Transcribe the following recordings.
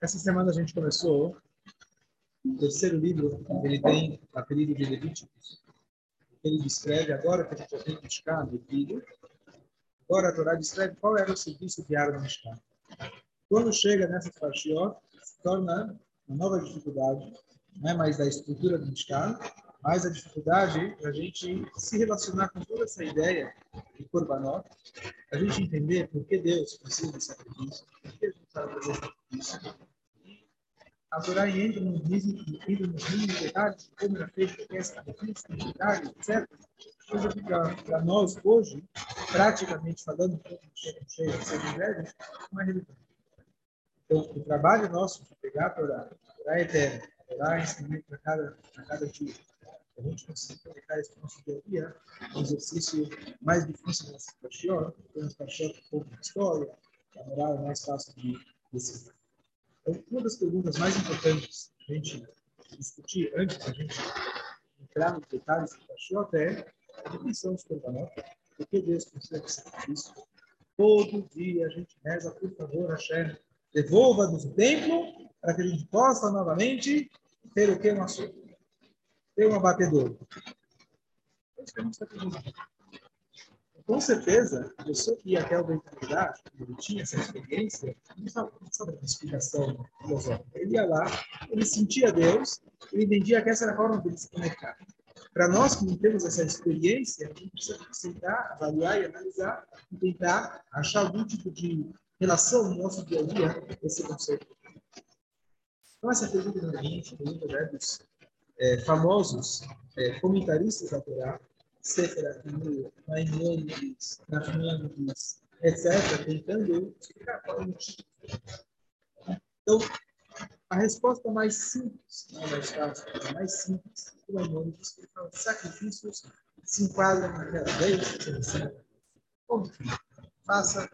Essa semana a gente começou o terceiro livro, ele tem apelido de Levíticos. Ele descreve, agora que a gente já tem Mishkan, Levítico, agora a Torá descreve qual era o serviço diário do Mishkan. Quando chega nessa Parshiot, se torna uma nova dificuldade, não é mais da estrutura do Mishkan, mas a dificuldade para a gente se relacionar com toda essa ideia de Korbanot, a gente entender por que Deus precisa de sacrifício, por que a gente sabe fazer sacrifício, a Torá entra nos mínimos detalhes de como era feito essa quantidade, etc. Coisa que para nós, hoje, praticamente falando, um pouco cheio, de evangelhos, não é relevante. Então, o trabalho nosso de pegar a Torá, a Torá é eterna, a Torá é ensinamento para cada, cada dia, a gente conseguir colocar isso no nosso dia a dia, um exercício mais difícil nessa paixão, porque nas paixões um pouco de história, a moral é mais fácil de decidir. Então, uma das perguntas mais importantes a gente discutir antes da gente entrar nos detalhes do Pachot é a definição dos korbanot, por que Deus de sacrifício. Todo dia a gente reza, por favor, Hashem, devolva-nos o templo para que a gente possa novamente ter o que nosso ter um abatedor. É isso que a gente está pedindo com certeza, a pessoa que ia até o mentalidade, ele tinha essa experiência, não precisava uma explicação filosófica. Ele ia lá, ele sentia Deus, ele entendia que essa era a forma de ele se conectar. Para nós que não temos essa experiência, a gente precisa sentar, avaliar e analisar e tentar achar algum tipo de relação no nosso dia a dia com esse conceito. Então, essa pergunta da gente, pergunta dos é, famosos é, comentaristas da Torá, Sefer Afinu, Maimônides, Nachmanides, etc., tentando explicar qual é o motivo. Então, a resposta mais simples, não mais fácil, a mais simples, o Maimônides, ele fala sacrifícios se enquadram naquela lei que Ponto. Faça.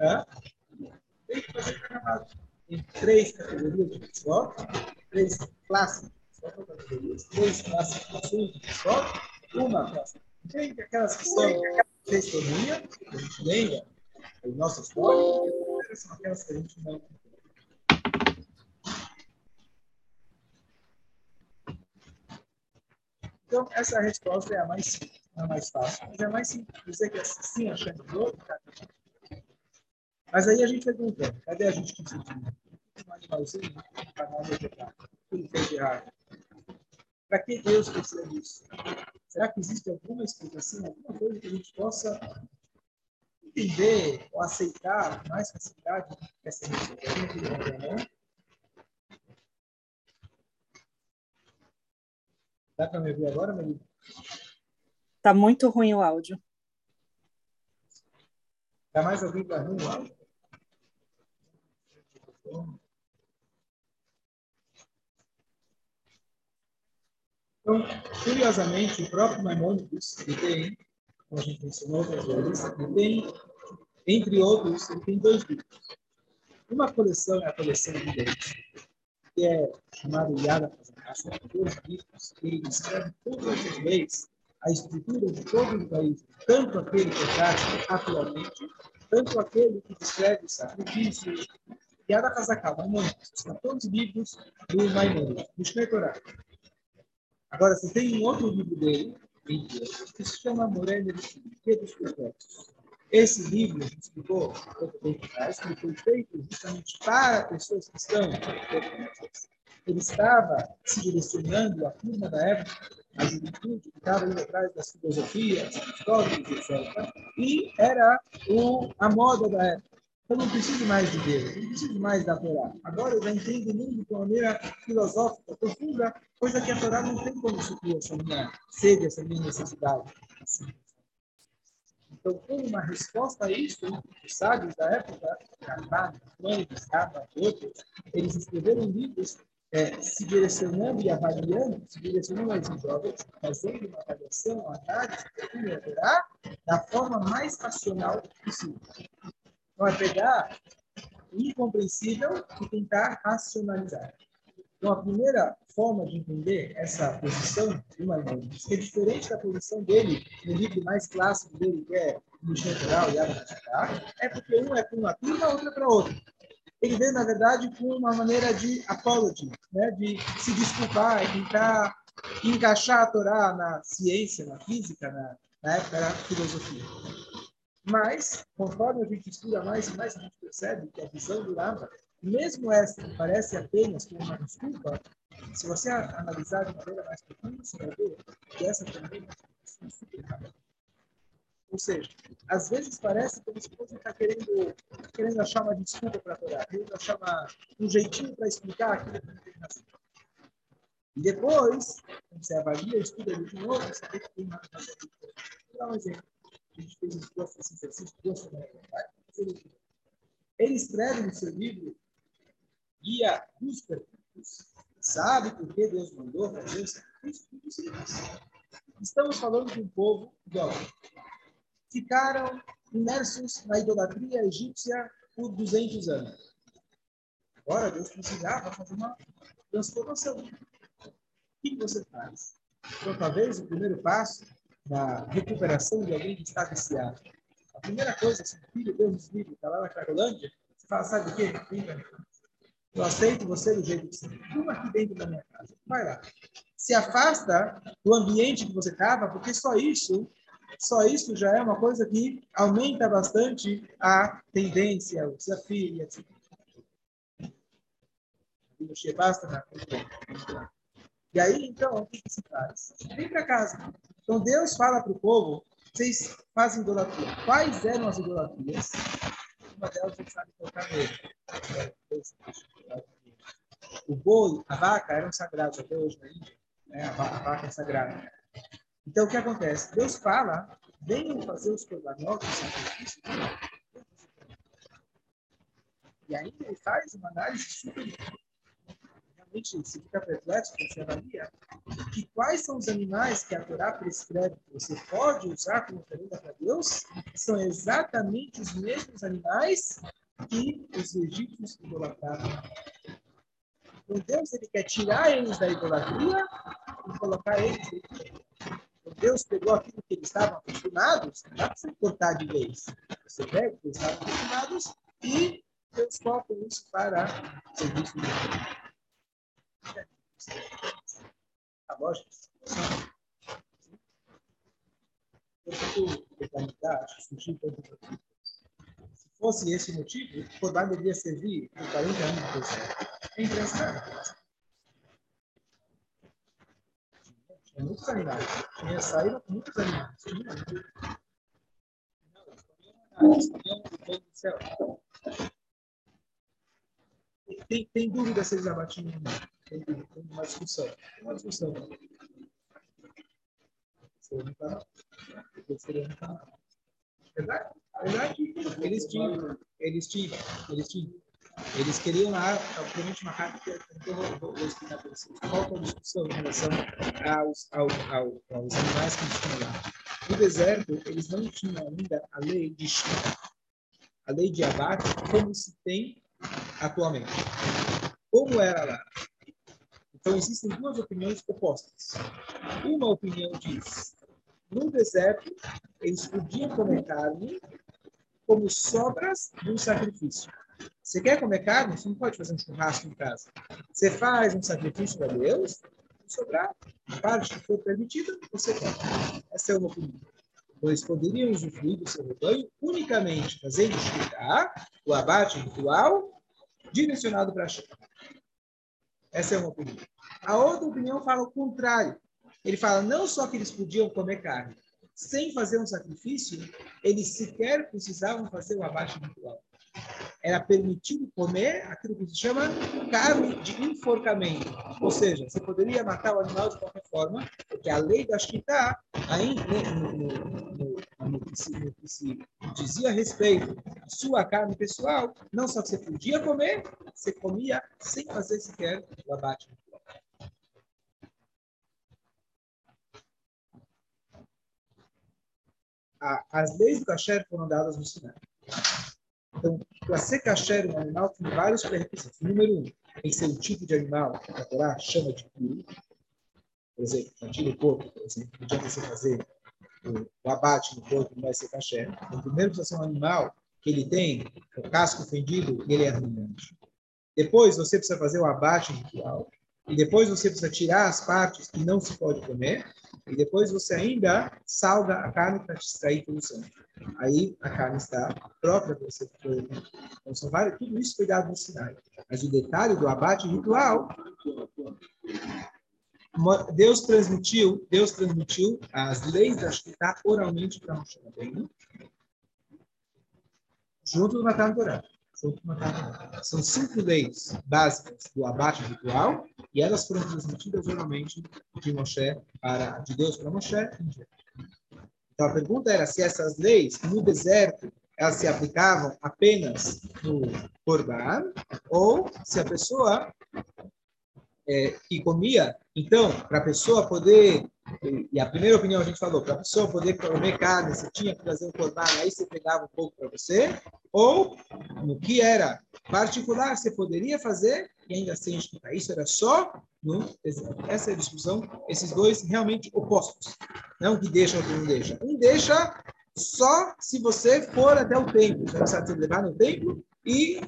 É? Tem que fazer carnaval. Tem três categorias de pessoal, três classes de três classificações de pessoal uma aquelas que são testemunha, que a gente lembra a nossa história, e são aquelas que a gente não Então, essa resposta é a mais simples, a mais fácil. Mas é mais simples dizer que assim, achando o outro, Mas aí a gente vai perguntando, cadê a gente que se Um animalzinho, um canal vegetal. Para que Deus precisa disso? Será que existe alguma explicação, alguma coisa que a gente possa entender ou aceitar com mais facilidade essa iniciativa Dá para me ouvir agora, Maria? Está muito ruim o áudio. Está mais ouvindo ruim o áudio? Então, curiosamente, o próprio Maimonides, ele tem, como a gente mencionou outras vezes, ele tem, entre outros, ele tem dois livros. Uma coleção é a coleção de leis, que é chamada Yada São dois livros que ele descreve todas as leis, a estrutura de todo o país, tanto aquele que traz atualmente, tanto aquele que descreve sacrifícios, Yada Kazakal, Maimonides, os 14 livros do Maimonides, do Torá. Agora, você tem um outro livro dele, que se chama Morena de dos Profetas. Esse livro, explicou que foi feito justamente para pessoas que estão ele estava se direcionando à turma da época, à juventude que estava indo atrás das filosofias, aristóteles, etc. E era o, a moda da época. Eu não preciso mais de Deus, eu não preciso mais da Torá. Agora eu já entendo o mundo de uma maneira filosófica, profunda, coisa que a Torá não tem como suprir essa minha sede, essa minha necessidade. Então, como uma resposta a isso, os sábios da época, Rabá, Mães, Rabá, outros, eles escreveram livros é, se direcionando e avaliando, se direcionando aos jovens, fazendo uma avaliação, análise, da forma mais racional possível. Então, é pegar incompreensível e tentar racionalizar. Então, a primeira forma de entender essa posição de Maimonides, que é diferente da posição dele no livro mais clássico dele, que é Michel Coral e Adam é porque um é para uma turma, outro é para outra. ele veio, na verdade, com uma maneira de apology, né? de se desculpar e tentar encaixar a Torá na ciência, na física, na, na época da filosofia. Mas, conforme a gente estuda mais e mais, a gente percebe que a visão do Rama, mesmo essa que parece apenas como uma desculpa, se você analisar de maneira mais profunda, você vai ver que essa também é uma super ou seja, às vezes parece que o esposo está querendo, querendo achar uma desculpa para adorar, querendo achar uma, um jeitinho para explicar aquilo que não tem razão. E depois, quando você avalia, estuda de novo, você vê que tem uma razão. Vou dar um exemplo. Gente fez esse esse exercício, duas Ele escreve no seu livro Guia dos Perguntas. Sabe por que Deus mandou fazer o sacrifício? Estamos falando de um povo idólatra ficaram imersos na idolatria egípcia por 200 anos. Agora Deus precisava fazer uma transformação. O que você faz? Então, talvez o primeiro passo na recuperação de alguém que está viciado. A primeira coisa, se o filho, Deus nos livre, está lá na Carolândia, você fala, sabe o quê? Eu aceito você do jeito que você é. Toma aqui dentro da minha casa. Vai lá. Se afasta do ambiente que você estava, porque só isso só isso já é uma coisa que aumenta bastante a tendência, o desafio, etc. E aí, então, o que, se faz? Vem para casa. Então, Deus fala para o povo: vocês fazem idolatria. Quais eram as idolatrias? Uma delas você sabe colocar nele. O boi, a vaca eram sagrados até hoje na Índia. Né? A vaca é sagrada. Então, o que acontece? Deus fala, venham fazer os sacrifícios. E aí ele faz uma análise super realmente se fica perplexo quando você avalia que quais são os animais que a Torá prescreve que você pode usar como oferenda para Deus são exatamente os mesmos animais que os egípcios idolatravam. Então Deus ele quer tirar eles da idolatria e colocar eles dentro Deus pegou aquilo que eles estavam acostumados, não dá para você cortar de vez. Você pega o que eles estavam acostumados e coloca isso para serviço de Deus. Lógica se fosse esse motivo, o Kodai deveria servir por 40 anos depois. É impressionante. Tinha muitos animais. Tinha saída com muitos animais. Tem, tem dúvida se eles abatiam ou não? Tem, uma discussão. Uma discussão. Verdade? Verdade? Eles tinham, eles tinham, eles tinham. Eles queriam lá, obviamente, uma carta que eu vou, vou, explicar para vocês. Qual é a discussão em relação aos, ao, ao, aos animais que tinham lá? No deserto, eles não tinham ainda a lei de a lei de abate como se tem atualmente. Como era lá? Então, existem duas opiniões opostas. Uma opinião diz, no deserto, eles podiam comer carne como sobras de um sacrifício. Você quer comer carne? Você não pode fazer um churrasco em casa. Você faz um sacrifício para Deus, sobrar, a parte que for permitida, você come. Essa é uma opinião. Pois poderiam usufruir do seu rebanho unicamente fazendo shkita, o abate ritual, direcionado para a Essa é uma opinião. A outra opinião fala o contrário. Ele fala não só que eles podiam comer carne, sem fazer um sacrifício, eles sequer precisavam fazer o abate ritual era permitido comer aquilo que se chama carne de enforcamento. Ou seja, você poderia matar o animal de qualquer forma, porque a lei da Shkita, ainda no, no, no, no que dizia a respeito à sua carne pessoal, não só você podia comer, você comia sem fazer sequer o abate as leis do kasher foram dadas no Sinai. Então, para ser kasher um animal tem vários pré-requisitos. Número um, tem ser o tipo de animal que a Torá chama de puro. Por exemplo, cantilho porco, por exemplo, adianta você fazer o, abate no porco, não vai ser kasher. Então, primeiro precisa ser um animal que ele tem o casco fendido e ele é ruminante. depois você precisa fazer o abate ritual, e depois você precisa tirar as partes que não se pode comer, e depois você ainda salga a carne para extrair todo o sangue. Aí a carne está própria para você comer. Então, são vários, tudo isso foi dado no Sinai. Mas o detalhe do abate ritual, Deus transmitiu, Deus transmitiu as leis da Shkita oralmente para Moshe Rabbeinu, junto do Matan Torah. São cinco leis básicas do abate ritual e elas foram transmitidas oralmente de Moshe para de Deus para Moshe. Então a pergunta era se essas leis no deserto elas se aplicavam apenas no Corban ou se a pessoa é, que comia, então, para a pessoa poder, e a primeira opinião a gente falou, para a pessoa poder comer carne, você tinha que trazer um corban, aí você pegava um pouco para você, ou no que era particular, você poderia fazer e ainda sem escutar. Isso era só no. Essa é a discussão, esses dois realmente opostos. Não que deixa ou que não deixa. Um deixa só se você for até o templo. Você precisa levar no templo e,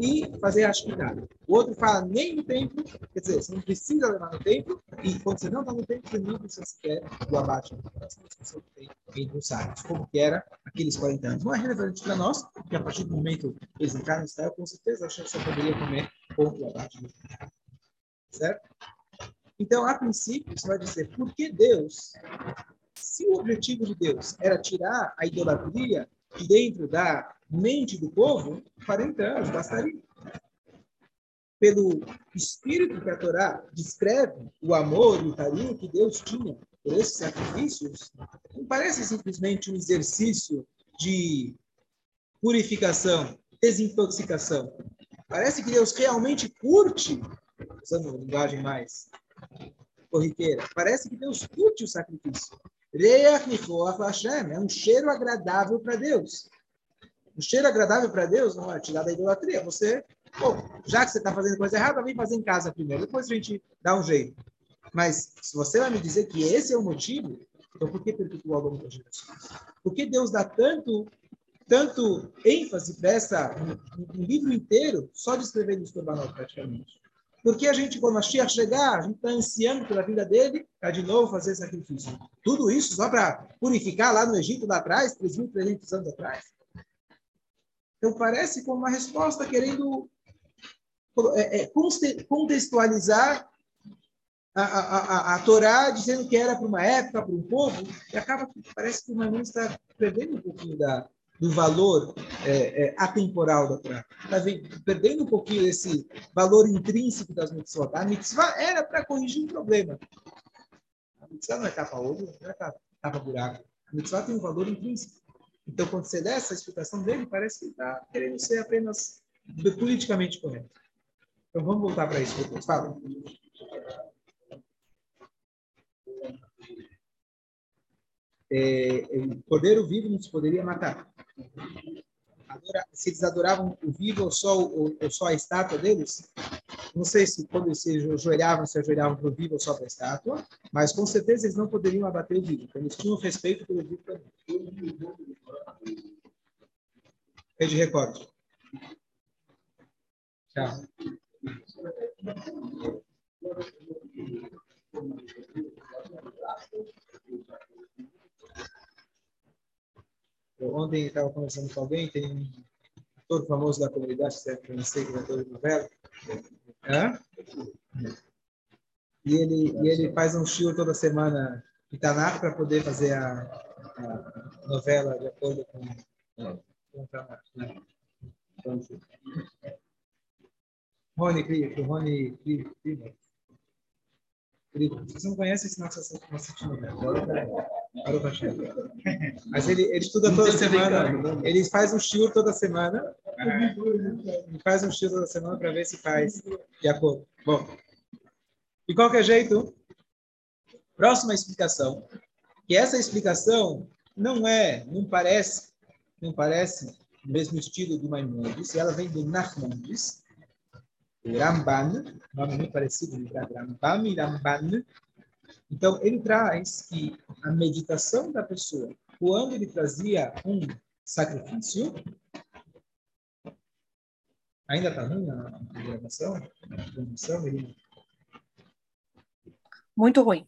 e fazer a atividade. O outro fala nem no templo, quer dizer, você não precisa levar no templo, e quando você não está no templo, você não precisa sequer do abate essa discussão que como que era aqueles 40 anos. Não é relevante para nós, porque a partir do momento que eles entraram no Israel, com certeza a você poderia comer com o abate. Certo? Então, a princípio, você vai dizer, por que Deus, se o objetivo de Deus era tirar a idolatria de dentro da mente do povo, 40 anos bastaria. Pelo espírito que a Torá descreve, o amor e o carinho que Deus tinha por esses sacrifícios, não parece simplesmente um exercício de purificação, desintoxicação. Parece que Deus realmente curte, usando uma linguagem mais corriqueira, parece que Deus curte o sacrifício. É um cheiro agradável para Deus. O cheiro agradável para Deus não é tirar da idolatria. Você, pô, já que você está fazendo coisa errada, vem fazer em casa primeiro. Depois a gente dá um jeito. Mas se você vai me dizer que esse é o motivo, então por que perpetuar ao longo das gerações? Por que Deus dá tanto, tanto ênfase para essa, um, um, livro inteiro só descrevendo os corbanot praticamente? Porque a gente, quando a Shia chegar, a gente está ansiando pela vida dele para de novo fazer sacrifício. Tudo isso só para purificar lá no Egito, lá atrás, 3.300 anos atrás. Então, parece como uma resposta querendo é, é, contextualizar a, a, a, a Torá, dizendo que era para uma época, para um povo, e acaba que parece que o Manu está perdendo um pouquinho da, do valor é, é, atemporal da Torá. Está perdendo um pouquinho desse valor intrínseco das mitzvot. A mitzvah era para corrigir um problema. A mitzvah não é tapa-olho, não é tapa-buraco. A mitzvah tem um valor intrínseco. Então, quando você dá essa explicação dele, parece que está querendo ser apenas politicamente correto. Então, vamos voltar para isso depois. Fala. É, o vivo não se poderia matar. Agora, se eles adoravam o vivo ou só, ou, ou só a estátua deles, não sei se quando eles se ajoelhavam, se ajoelhavam para o vivo ou só para a estátua, mas com certeza eles não poderiam abater o vivo, porque eles tinham respeito pelo vivo também. Rede recorde. Tchau. Ontem estava conversando com alguém, tem um ator famoso da comunidade? Eu não sei que é ator de novela. Hã? E ele, e ele faz um show toda semana em Tanakh para poder fazer a, a, novela de acordo com, com o Tanakh. Né? Então, Rony Cria, o Rony Cria. Você não conhece esse nosso assassino, né? Mas ele, ele estuda toda semana, ele faz um shiur toda semana, ele faz um shiur toda semana para ver se faz. De acordo. Bom, de qualquer jeito, próxima explicação, que essa explicação não é, não parece, não parece o mesmo estilo do Maimonides, ela vem do Nachmanides, Ramban, nome muito parecido, Rambam e Ramban. Então, ele traz que a meditação da pessoa, quando ele trazia um sacrifício, Ainda está ruim a gravação? A transmissão, Muito ruim.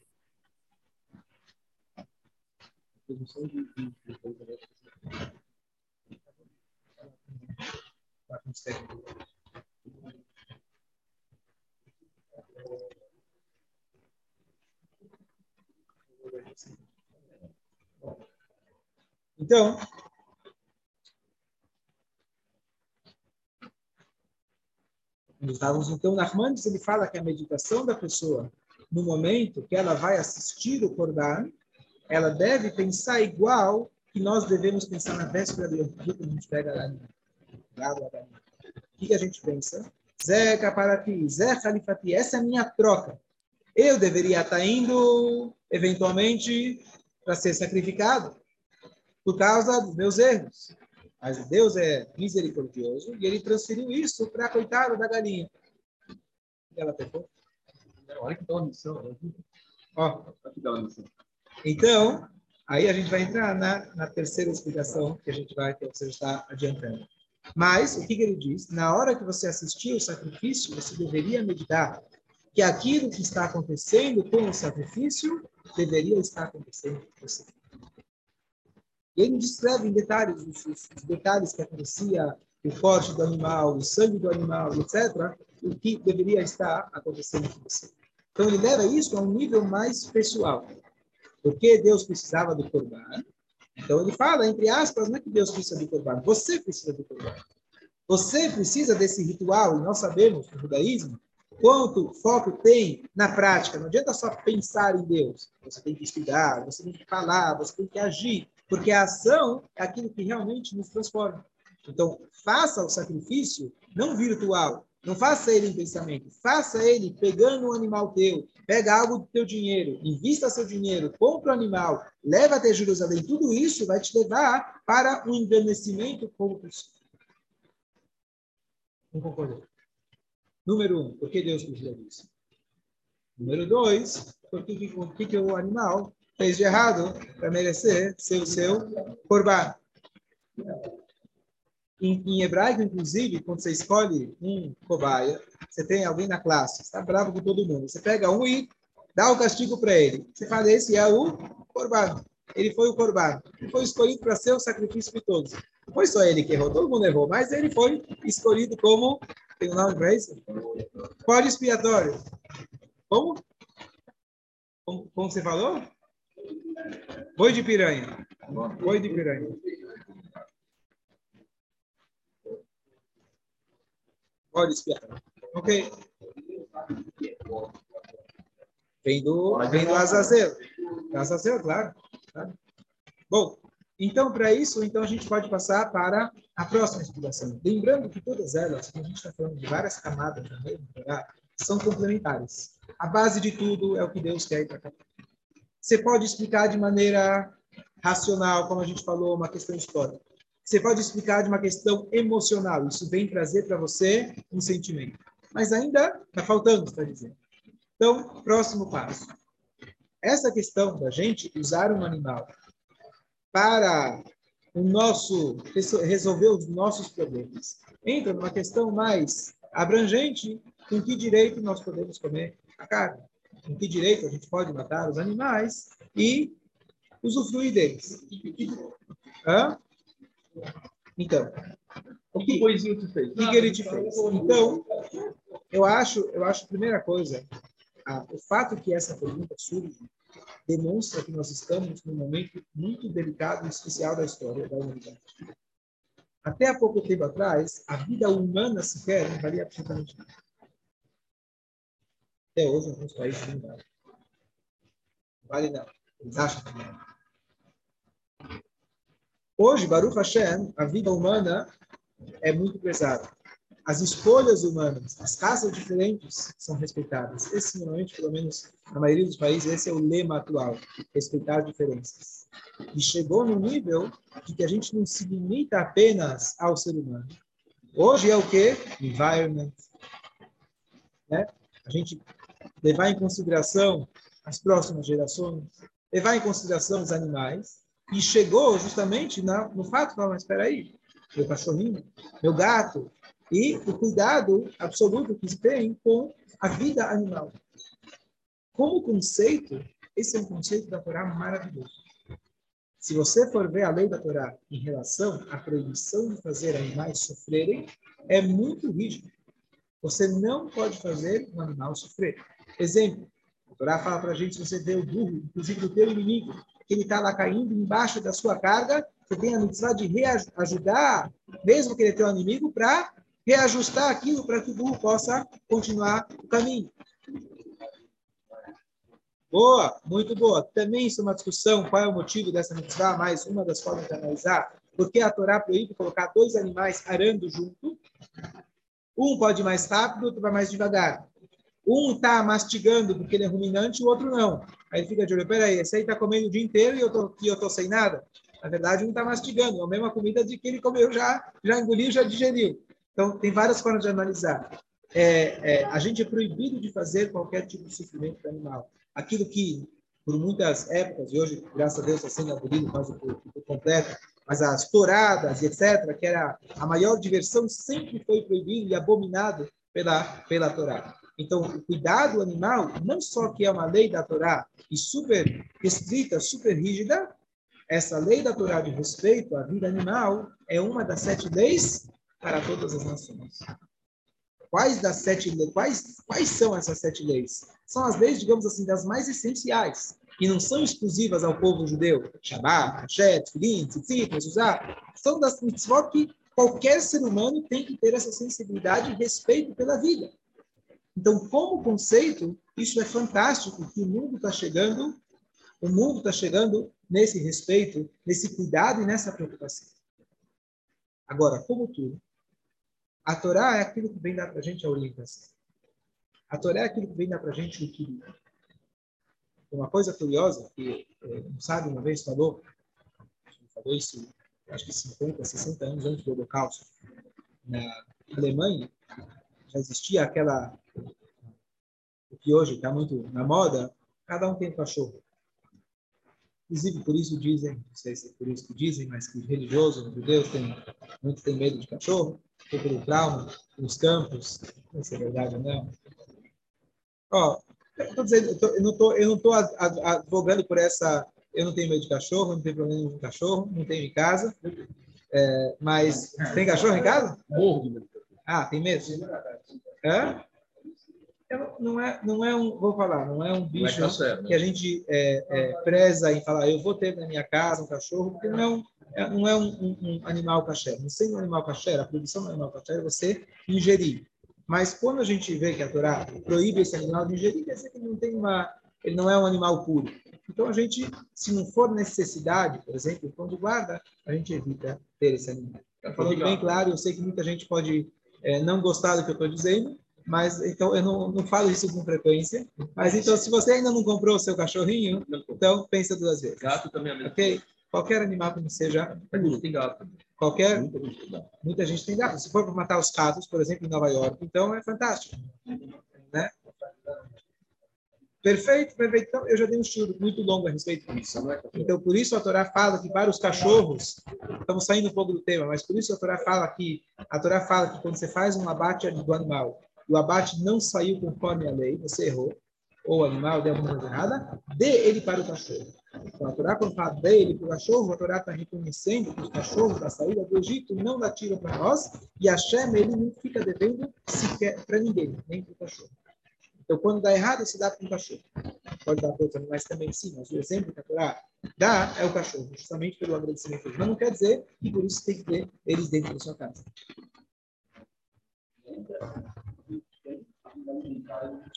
Então, estávamos então, Narmandes, ele fala que a meditação da pessoa, no momento que ela vai assistir o Corban, ela deve pensar igual que nós devemos pensar na véspera do Yom quando a gente pega a galinha. O que, que a gente pensa? Zé Caparati, Zé Khalifati, essa é a minha troca. Eu deveria estar indo, eventualmente, para ser sacrificado por causa dos meus erros. Mas Deus é misericordioso e ele transferiu isso para a coitada da galinha. Ela pegou? Olha que dá uma missão. Né? Ó, então, aí a gente vai entrar na, na terceira explicação que a gente vai, que você está adiantando. Mas, o que, que ele diz? Na hora que você assistir o sacrifício, você deveria meditar que aquilo que está acontecendo com o sacrifício deveria estar acontecendo com você. Ele descreve em detalhes os, os, detalhes que acontecia, o corte do animal, o sangue do animal, etc., o que deveria estar acontecendo com você. Então, ele leva isso a um nível mais pessoal. Porque Deus precisava do corban. Então, ele fala, entre aspas, não é que Deus precisa do corban, você precisa do corban. Você precisa desse ritual, e nós sabemos no judaísmo quanto foco tem na prática. Não adianta só pensar em Deus. Você tem que estudar, você tem que falar, você tem que agir, porque a ação é aquilo que realmente nos transforma. Então, faça o sacrifício não virtual, não faça ele em pensamento, faça ele pegando um animal teu, pega algo do teu dinheiro, invista seu dinheiro, compra o animal, leva até Jerusalém. Tudo isso vai te levar para um envelhecimento como pessoa. Não concordo. Número um, por que Deus precisa disso? Número dois, por que, que, que o animal fez de errado para merecer ser o seu corban? Em, em, hebraico, inclusive, quando você escolhe um cobaia, você tem alguém na classe, está bravo com todo mundo. Você pega um e dá o castigo para ele. Você fala, esse é o corban. Ele foi o corban. Ele foi escolhido para ser o sacrifício de todos. Não foi só ele que errou, todo mundo errou, mas ele foi escolhido como. Tem um nome para isso? Pode expiatório. Como? como? Como você falou? Boi de piranha. Boi de piranha. Pode espiar. Ok. Vem do, vem do Azazel. Azazel, claro. Bom, então, para isso, então a gente pode passar para a próxima explicação. Lembrando que todas elas, que a gente está falando de várias camadas também, são complementares. A base de tudo é o que Deus quer para cada Você pode explicar de maneira racional, como a gente falou, uma questão histórica. Você pode explicar de uma questão emocional. Isso vem trazer para você um sentimento. Mas ainda está faltando, está dizendo. Então, próximo passo. Essa questão da gente usar um animal para o nosso resolver os nossos problemas entra numa questão mais abrangente com que direito nós podemos comer a carne, com que direito a gente pode matar os animais e usufruir deles. Hã? Então, o que, coisinho tu fez? O que, que, ele te fez? Então, eu acho, eu acho a primeira coisa, a, o fato que essa pergunta surge demonstra que nós estamos num momento muito delicado e especial da história da humanidade. Até há pouco tempo atrás, a vida humana sequer não valia absolutamente nada. Até hoje, alguns países não valem. Vale não. Eles acham que não. Hoje, Baruch Hashem, a vida humana é muito pesada. As escolhas humanas, as casas diferentes são respeitadas. Esse, normalmente, pelo menos na maioria dos países, esse é o lema atual: respeitar diferenças. E chegou no nível de que a gente não se limita apenas ao ser humano. Hoje é o que? Environment. Né? A gente levar em consideração as próximas gerações, levar em consideração os animais, e chegou justamente na, no fato, não, mas espera aí, meu cachorrinho, meu gato, e o cuidado absoluto que se tem com a vida animal. Como conceito, esse é um conceito da Torá maravilhoso. Se você for ver a lei da Torá em relação à proibição de fazer animais sofrerem, é muito rígido. Você não pode fazer um animal sofrer. Exemplo, a Torá fala para a gente, se você vê o burro, inclusive do teu inimigo, que ele está lá caindo embaixo da sua carga, você tem a mitzvah de reajudar, mesmo que ele tenha um inimigo, para reajustar aquilo para que o burro possa continuar o caminho. Boa, muito boa. Também isso é uma discussão, qual é o motivo dessa mitzvah, mais uma das formas de analisar. Porque a Torá proíbe colocar dois animais arando junto. Um pode ir mais rápido, outro vai mais devagar. Um está mastigando porque ele é ruminante, o outro não. Aí ele fica de olho, peraí, esse aí está comendo o dia inteiro e eu tô, e eu tô sem nada? Na verdade, um está mastigando, é a mesma comida de que ele comeu já, já engoliu, já digeriu. Então, tem várias formas de analisar. É, é, a gente é proibido de fazer qualquer tipo de sofrimento para animal. Aquilo que, por muitas épocas, e hoje, graças a Deus, está sendo abolido quase por, por completo, mas as touradas etc., que era a maior diversão, sempre foi proibido e abominado pela, pela Torá. Então, o cuidado animal, não só que é uma lei da Torá e super restrita, super rígida, essa lei da Torá de respeito à vida animal é uma das sete leis para todas as nações. Quais das sete leis? Quais, quais são essas sete leis? São as leis, digamos assim, das mais essenciais, que não são exclusivas ao povo judeu. Shabbat, Hashem, Tfilim, Tzitzit, Mezuzah. São das mitzvot que qualquer ser humano tem que ter essa sensibilidade e respeito pela vida. Então, como conceito, isso é fantástico que o mundo está chegando, o mundo está chegando nesse respeito, nesse cuidado e nessa preocupação. Agora, como tudo, a Torá é aquilo que vem dar para a gente a orientação. A Torá é aquilo que vem dar para a gente o equilíbrio. Uma coisa curiosa que um sábio uma vez falou, falou isso, acho que 50, 60 anos antes do Holocausto, na Alemanha, já existia aquela, que hoje está muito na moda, cada um tem um cachorro. Inclusive, por isso dizem, não sei se é por isso que dizem, mas que religioso, judeus, tem, muito tem medo de cachorro, ou pelo trauma, nos campos, não sei se é verdade ou não. Ó, eu, tô dizendo, eu, tô, eu não estou eu não tô advogando por essa, eu não tenho medo de cachorro, não tenho problema com cachorro, não tenho em casa, é, mas tem cachorro em casa? Morro. Ah, tem medo? Hã? Não é, não é um, vou falar, não é um bicho é que a gente é, é, preza em falar, eu vou ter na minha casa um cachorro, porque não é um, é, não é um, um, um animal caché. Não sendo um animal caché, a produção do animal caché é você ingerir. Mas quando a gente vê que a Torá proíbe esse animal de ingerir, quer dizer que não tem uma, ele não é um animal puro. Então a gente, se não for necessidade, por exemplo, quando guarda, a gente evita ter esse animal. Tá falando bem claro, eu sei que muita gente pode é, não gostar do que eu estou dizendo, mas então eu não, não falo isso com frequência. Mas então, se você ainda não comprou o seu cachorrinho, então pensa duas vezes. Gato também é mesmo. Ok? Qualquer animal que não seja. Tem gato. Qualquer. Muita gente tem gato. Se for para matar os ratos, por exemplo, em Nova York, então é fantástico. Né? Perfeito, perfeito. Então, eu já dei um estudo muito longo a respeito disso. Então, por isso a Torá fala que para os cachorros, estamos saindo um pouco do tema, mas por isso a Torá fala que a Torá fala que quando você faz um abate do animal o abate não saiu conforme a lei, você errou, ou o animal deu alguma coisa errada, dê ele para o cachorro. Então, a Torá, quando fala dê ele para o cachorro, a Torá está reconhecendo que os cachorros da saída do Egito não latiram para nós, e a Hashem, ele não fica devendo sequer para ninguém, nem para o cachorro. Então, quando dá errado, se dá para o cachorro. Pode dar para outros animais também, sim, mas o exemplo que a Torá dá é o cachorro, justamente pelo agradecimento. Mas não quer dizer que por isso tem que ter eles dentro da sua casa.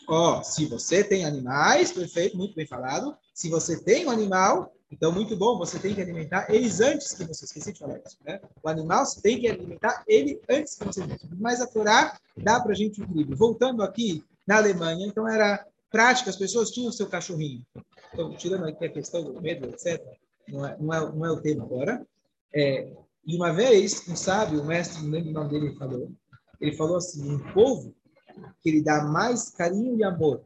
Ó, oh, se você tem animais, perfeito, muito bem falado. Se você tem um animal, então muito bom, você tem que alimentar eles antes que você esqueci de falar isso, né? O animal você tem que alimentar ele antes que você Mas a Torá dá para a gente um equilíbrio. Voltando aqui na Alemanha, então era prática, as pessoas tinham o seu cachorrinho. Então, tirando aqui a questão do medo, etc., não é, não é, não é o tema agora. É, e uma vez, um sábio, um mestre, não lembro o nome dele, ele falou, ele falou assim, um povo que ele dá mais carinho e amor,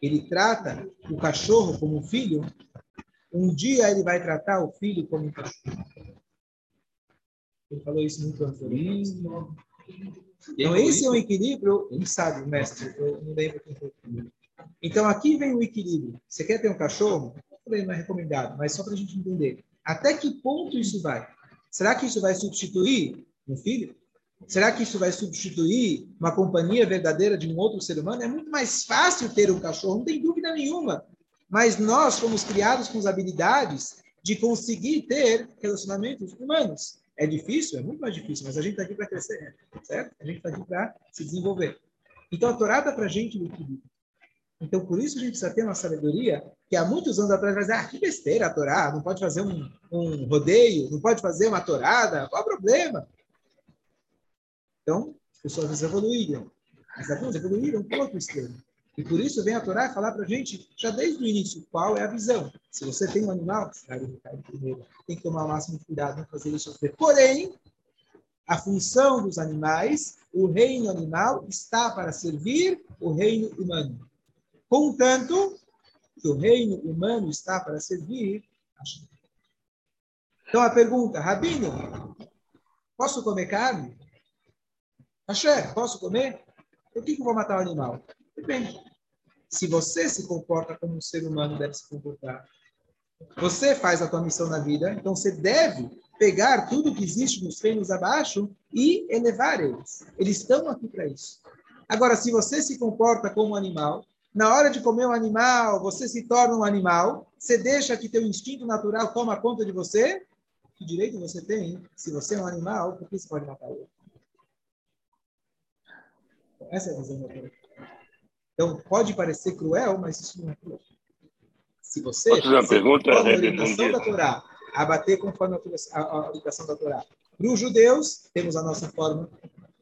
ele trata o cachorro como um filho, um dia ele vai tratar o filho como um cachorro. Ele falou isso muito antes. Então, esse é um equilíbrio, ele sabe, mestre, eu não lembro quem foi. Então, aqui vem o equilíbrio. Você quer ter um cachorro? Não é recomendado, mas só para a gente entender. Até que ponto isso vai? Será que isso vai substituir um filho? Será que isso vai substituir uma companhia verdadeira de um outro ser humano? É muito mais fácil ter um cachorro, não tem dúvida nenhuma. Mas nós fomos criados com as habilidades de conseguir ter relacionamentos humanos. É difícil? É muito mais difícil, mas a gente está aqui para crescer, certo? A gente está aqui para se desenvolver. Então, a Torá dá para a gente o equilíbrio. Então, por isso a gente precisa ter uma sabedoria que há muitos anos atrás vai dizer, ah, que besteira a Torá, não pode fazer um, um rodeio, não pode fazer uma torada, qual o problema? Então, as pessoas evoluíram. Mas algumas evoluíram um pouco extremo. E por isso vem a Torá falar para a gente, já desde o início, qual é a visão. Se você tem um animal, primeiro, tem que tomar o máximo de cuidado, não fazer isso sofrer. Porém, a função dos animais, o reino animal está para servir o reino humano. Contanto que o reino humano está para servir a Então a pergunta, Rabino, posso comer carne? Axé, posso comer? Por que, que eu vou matar o animal? Depende. Se você se comporta como um ser humano deve se comportar, você faz a tua missão na vida, então você deve pegar tudo que existe nos reinos abaixo e elevar eles. Eles estão aqui para isso. Agora, se você se comporta como um animal, na hora de comer um animal, você se torna um animal, você deixa que teu instinto natural toma conta de você, que direito você tem? Se você é um animal, por que você pode matar ele? Essa é a visão da Torá. Então, pode parecer cruel, mas isso não é cruel. Se você Posso fazer uma pergunta? a orientação da Torá, abater conforme a, a orientação da Torá. Para os judeus, temos a nossa forma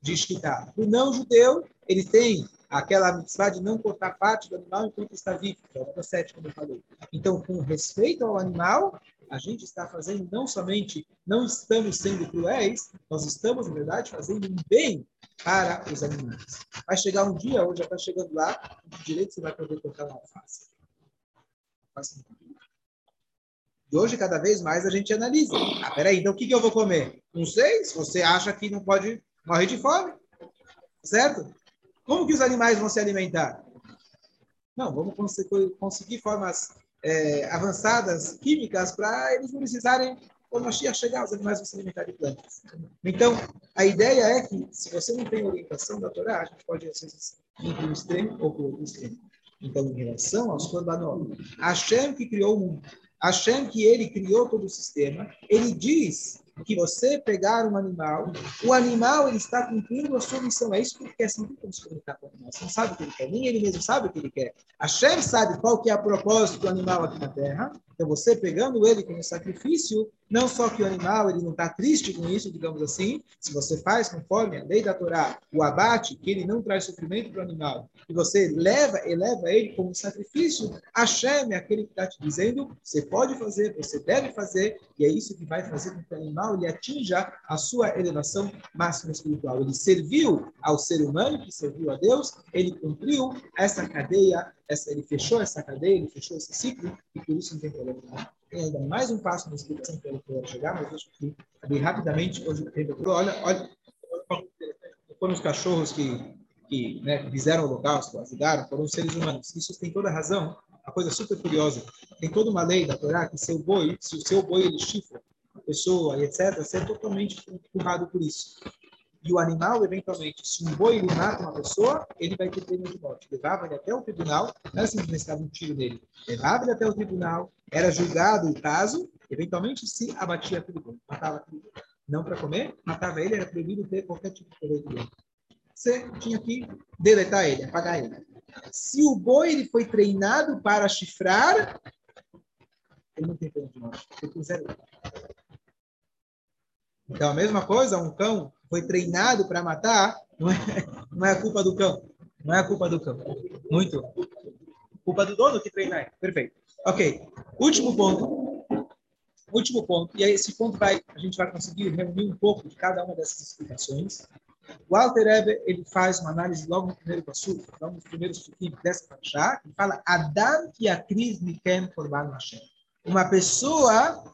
de esquitar. Para o não-judeu, ele tem aquela mitzvah de não cortar parte do animal enquanto está vivo, que é o 7, como eu falei. Então, com respeito ao animal, a gente está fazendo não somente, não estamos sendo cruéis, nós estamos, na verdade, fazendo um bem para os animais. Vai chegar um dia, ou já está chegando lá, direito você vai poder cortar uma alface. E hoje, cada vez mais, a gente analisa. Ah, peraí, então o que, que eu vou comer? Não sei, se você acha que não pode morrer de fome. Certo? Como que os animais vão se alimentar? Não, vamos conseguir formas é, avançadas químicas para eles não precisarem, quando a chegar, os animais vão se alimentar de plantas. Então, a ideia é que, se você não tem orientação da Torá, a gente pode, às vezes, ir para um extremo ou para outro extremo. Então, em relação aos Korbanot, Hashem que criou o mundo, Hashem que ele criou todo o sistema, ele diz que você pegar um animal, o animal ele está cumprindo a sua missão. É isso que ele quer. Você não tem como se comunicar com o animal. Você não sabe o que ele quer. Nem ele mesmo sabe o que ele quer. A Shem sabe qual que é o propósito do animal aqui na Terra. Então, você pegando ele como sacrifício, não só que o animal ele não está triste com isso, digamos assim, se você faz conforme a lei da Torá, o abate, que ele não traz sofrimento para o animal, e você leva, eleva ele como sacrifício, Hashem é aquele que está te dizendo, você pode fazer, você deve fazer, e é isso que vai fazer com que o animal ele atinja a sua elevação máxima espiritual. Ele serviu ao ser humano, que serviu a Deus, ele cumpriu essa cadeia essa, ele fechou essa cadeia, ele fechou esse ciclo, e por isso não tem problema. Tem ainda mais um passo na explicação que eu vou chegar, mas deixa eu abrir rapidamente. Hoje, olha, olha, foram os cachorros que, que né, fizeram o holocausto, ajudaram, foram os seres humanos. Isso tem toda a razão. Uma coisa super curiosa. Tem toda uma lei da Torá que seu boi, se o seu boi ele chifra a pessoa e etc., você é totalmente empurrado por isso. E o animal, eventualmente, se um boi mata uma pessoa, ele vai ter pena de morte. Levava ele até o tribunal, não é simplesmente dava um tiro nele. Levava ele até o tribunal, era julgado o caso, eventualmente se abatia aquele boi, matava aquele boi. Não para comer, matava ele, era proibido ter qualquer tipo de proveito dele. Você tinha que deletar ele, apagar ele. Se o boi ele foi treinado para chifrar, ele não tem pena de morte. Ele. Então, a mesma coisa, um cão foi treinado para matar, não é, não é a culpa do cão. Não é a culpa do cão. Muito. Culpa do dono que treinar. Perfeito. Ok. Último ponto. Último ponto. E aí, esse ponto vai, a gente vai conseguir reunir um pouco de cada uma dessas explicações. O Eber, ele faz uma análise logo no primeiro passo, logo nos primeiros suquinhos dessa paraxá, ele fala Adam que a crise Mikem Korban Hashem. Uma pessoa,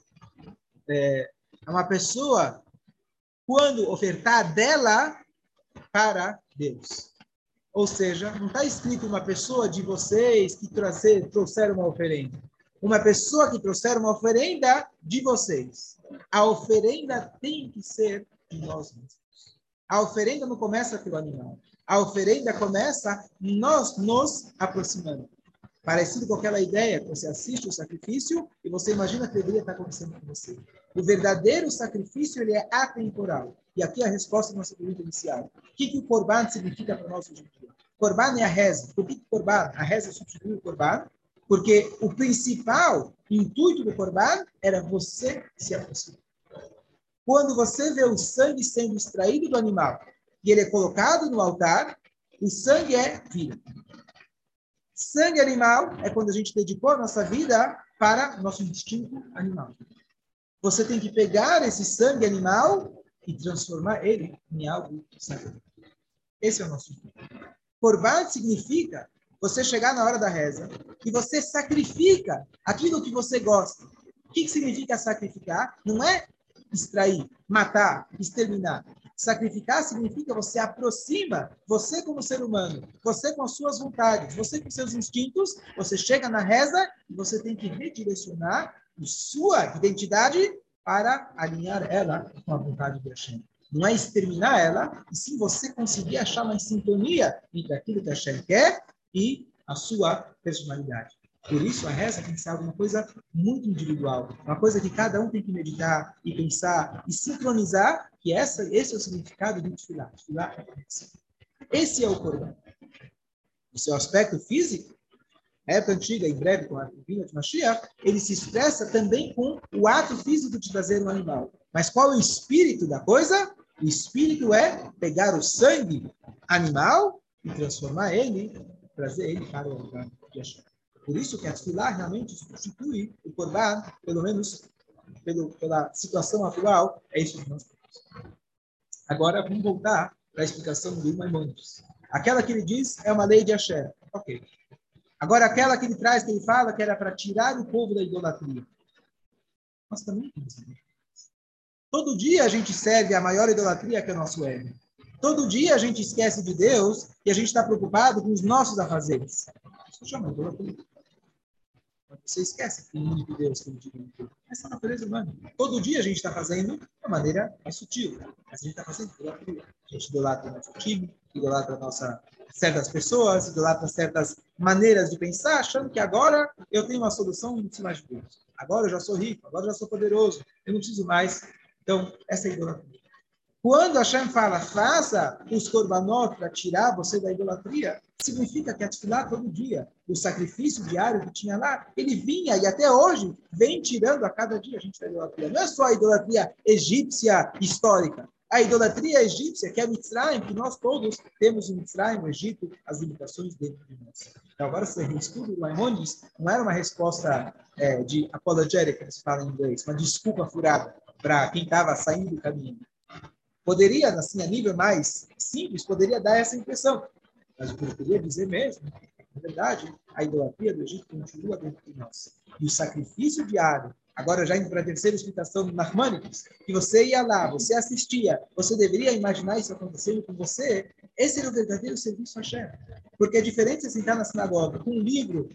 é, uma pessoa quando ofertar dela, para Deus. Ou seja, não está escrito uma pessoa de vocês que trouxer, trouxeram uma oferenda. Uma pessoa que trouxer uma oferenda de vocês. A oferenda tem que ser de nós mesmos. A oferenda não começa pelo animal. A oferenda começa nós nos aproximando. Parecido com aquela ideia que você assiste o sacrifício e você imagina que deveria estar acontecendo com você. O verdadeiro sacrifício ele é atemporal. E aqui a resposta da nossa pergunta inicial. O que, que o Corban significa para nós hoje em dia? Corban é a reza. Por que, que Corban? A reza substitui o Corban? Porque o principal intuito do Corban era você se aproximar. Quando você vê o sangue sendo extraído do animal e ele é colocado no altar, o sangue é vida. Sangue animal é quando a gente dedicou a nossa vida para nosso instinto animal. Você tem que pegar esse sangue animal e transformar ele em algo sagrado. Esse é o nosso intuito. Corban significa você chegar na hora da reza e você sacrifica aquilo que você gosta. O que significa sacrificar? Não é extrair, matar, exterminar. Sacrificar significa você aproxima, você como ser humano, você com as suas vontades, você com seus instintos, você chega na reza e você tem que redirecionar sua identidade para alinhar ela com a vontade de Hashem. Não é exterminar ela, e sim você conseguir achar uma sintonia entre aquilo que Hashem quer e a sua personalidade. Por isso, a reza tem que ser alguma coisa muito individual, uma coisa que cada um tem que meditar e pensar e sincronizar, que essa, esse é o significado de. Tfilah é Esse é o Corban. O seu aspecto físico, na época antiga, em breve, com a vinda de Mashiach, ele se expressa também com o ato físico de trazer um animal. Mas qual é o espírito da coisa? O espírito é pegar o sangue animal e transformar ele, trazer ele para o lugar de Hashem. Por isso que a Tfilah realmente substitui o Corban, pelo menos pelo, pela situação atual, é isso que nós temos. Agora, vamos voltar para a explicação do Maimonides. Aquela que ele diz é uma lei de Asher. Ok. Agora, aquela que ele traz, que ele fala que era para tirar o povo da idolatria. Nós também temos Todo dia a gente serve a maior idolatria que é o nosso ego. Todo dia a gente esquece de Deus e a gente está preocupado com os nossos afazeres. Isso chama idolatria. Você esquece que o único Deus que divino tudo. Essa natureza humana. Todo dia a gente está fazendo de uma maneira mais sutil. Mas a gente está fazendo idolatria. A gente idolatra nosso time, idolatra nossa, certas pessoas, idolatra certas maneiras de pensar, achando que agora eu tenho uma solução e não preciso mais de Deus. Agora eu já sou rico, agora eu já sou poderoso, eu não preciso mais. Então, essa é idolatria. Quando Hashem fala, faça os korbanot para tirar você da idolatria, significa que a tefilá todo dia, o sacrifício diário que tinha lá, ele vinha e até hoje vem tirando a cada dia a gente da idolatria. Não é só a idolatria egípcia histórica. A idolatria egípcia, que é Mitzrayim, que nós todos temos em Mitzrayim, no Egito, as limitações dentro de nós. Então, agora, se o Maimonides, não era uma resposta é, de apologética, que se fala em inglês, uma desculpa furada para quem estava saindo do caminho. Poderia, assim, a nível mais simples, poderia dar essa impressão. Mas o que eu queria dizer mesmo, na verdade, a idolatria do Egito continua dentro de nós. E o sacrifício diário, agora já indo para a terceira explicação do Nachmanides, que você ia lá, você assistia, você deveria imaginar isso acontecendo com você, esse era o verdadeiro serviço a chefe. Porque é diferente você sentar na sinagoga com um livro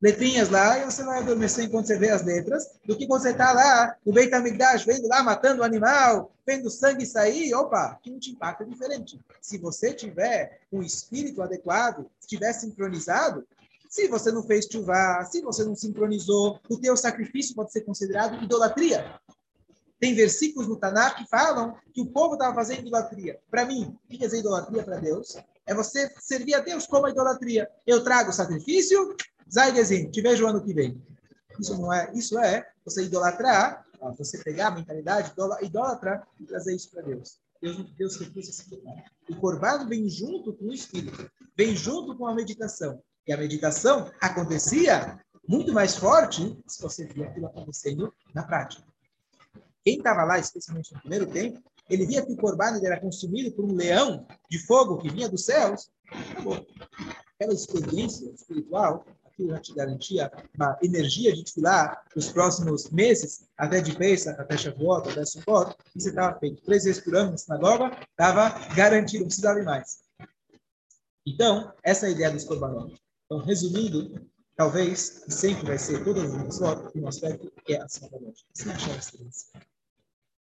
letrinhas lá e você vai adormecer enquanto você vê as letras, do que quando você está lá no Beit HaMikdash, vendo lá, matando o animal, vendo sangue sair, opa, que não te impacta é diferente. Se você tiver um espírito adequado, estiver sincronizado, se você não fez chuvá, se você não sincronizou, o teu sacrifício pode ser considerado idolatria. Tem versículos no Tanakh que falam que o povo estava fazendo idolatria. Para mim, o que quer dizer idolatria para Deus? É você servir a Deus como a idolatria. Eu trago o sacrifício, Zaidezin, te vejo ano que vem. Isso não é, isso é você idolatrar, você pegar a mentalidade idólatra e trazer isso para Deus. Deus, Deus esse pecado. O corban vem junto com o espírito, vem junto com a meditação. E a meditação acontecia muito mais forte se você via aquilo acontecendo na prática. Quem estava lá, especialmente no primeiro tempo, ele via que o corban era consumido por um leão de fogo que vinha dos céus. Acabou. Aquela experiência espiritual aquilo já te garantia uma energia de tefilá nos próximos meses, até de Pesach, até Shavuot, até Sukkot, e você estava feito três vezes por ano na sinagoga, estava garantido, não precisava mais. Então, essa é a ideia dos korbanot. Então, resumindo, talvez, sempre vai ser todas as mitzvot, um aspecto que é a korbanot. Assim a excelência.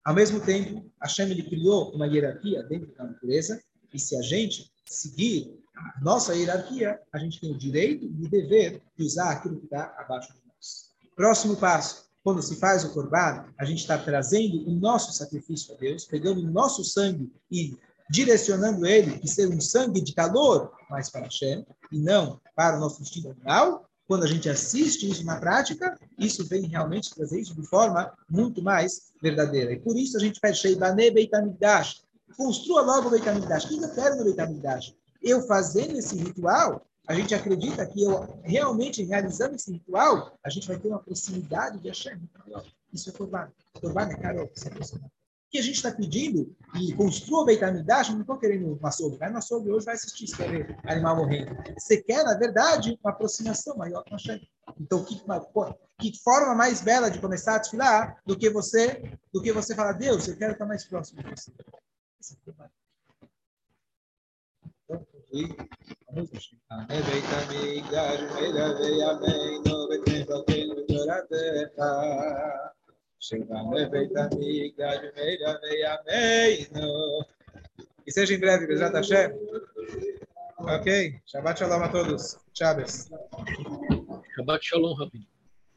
Ao mesmo tempo, Hashem ele criou uma hierarquia dentro da natureza, e se a gente seguir nossa hierarquia, a gente tem o direito e o dever de usar aquilo que está abaixo de nós. Próximo passo, quando se faz o corban, a gente está trazendo o nosso sacrifício a Deus, pegando o nosso sangue e direcionando ele que ser um sangue de calor mais para Hashem, e não para o nosso instinto animal. Quando a gente assiste isso na prática, isso vem realmente trazer isso de forma muito mais verdadeira. E por isso a gente pede Sheibane Beit HaMikdash. Construa logo o Beit. O que eu quero no Beit? Eu fazendo esse ritual, a gente acredita que eu realmente realizando esse ritual, a gente vai ter uma proximidade de Hashem. Isso é Corban. Corban é Carol, isso é que a gente está pedindo e construa o Beit HaMikdash, não estou querendo um açougue. Vai no açougue hoje, vai assistir, se quer animal morrendo. Você quer, na verdade, uma aproximação maior com Hashem. Então, que, que forma mais bela de começar a desfilar do que você do que você falar, Deus, eu quero estar mais próximo de você. Esse é o בית המקדש מלווה ימינו ותנבותינו בתורתך שבנה בית המקדש מלווה ימינו Que seja em breve, Bezrat Hashem. Ok? Shabbat Shalom a todos. Shabbos. Shabbat Shalom, Rabino.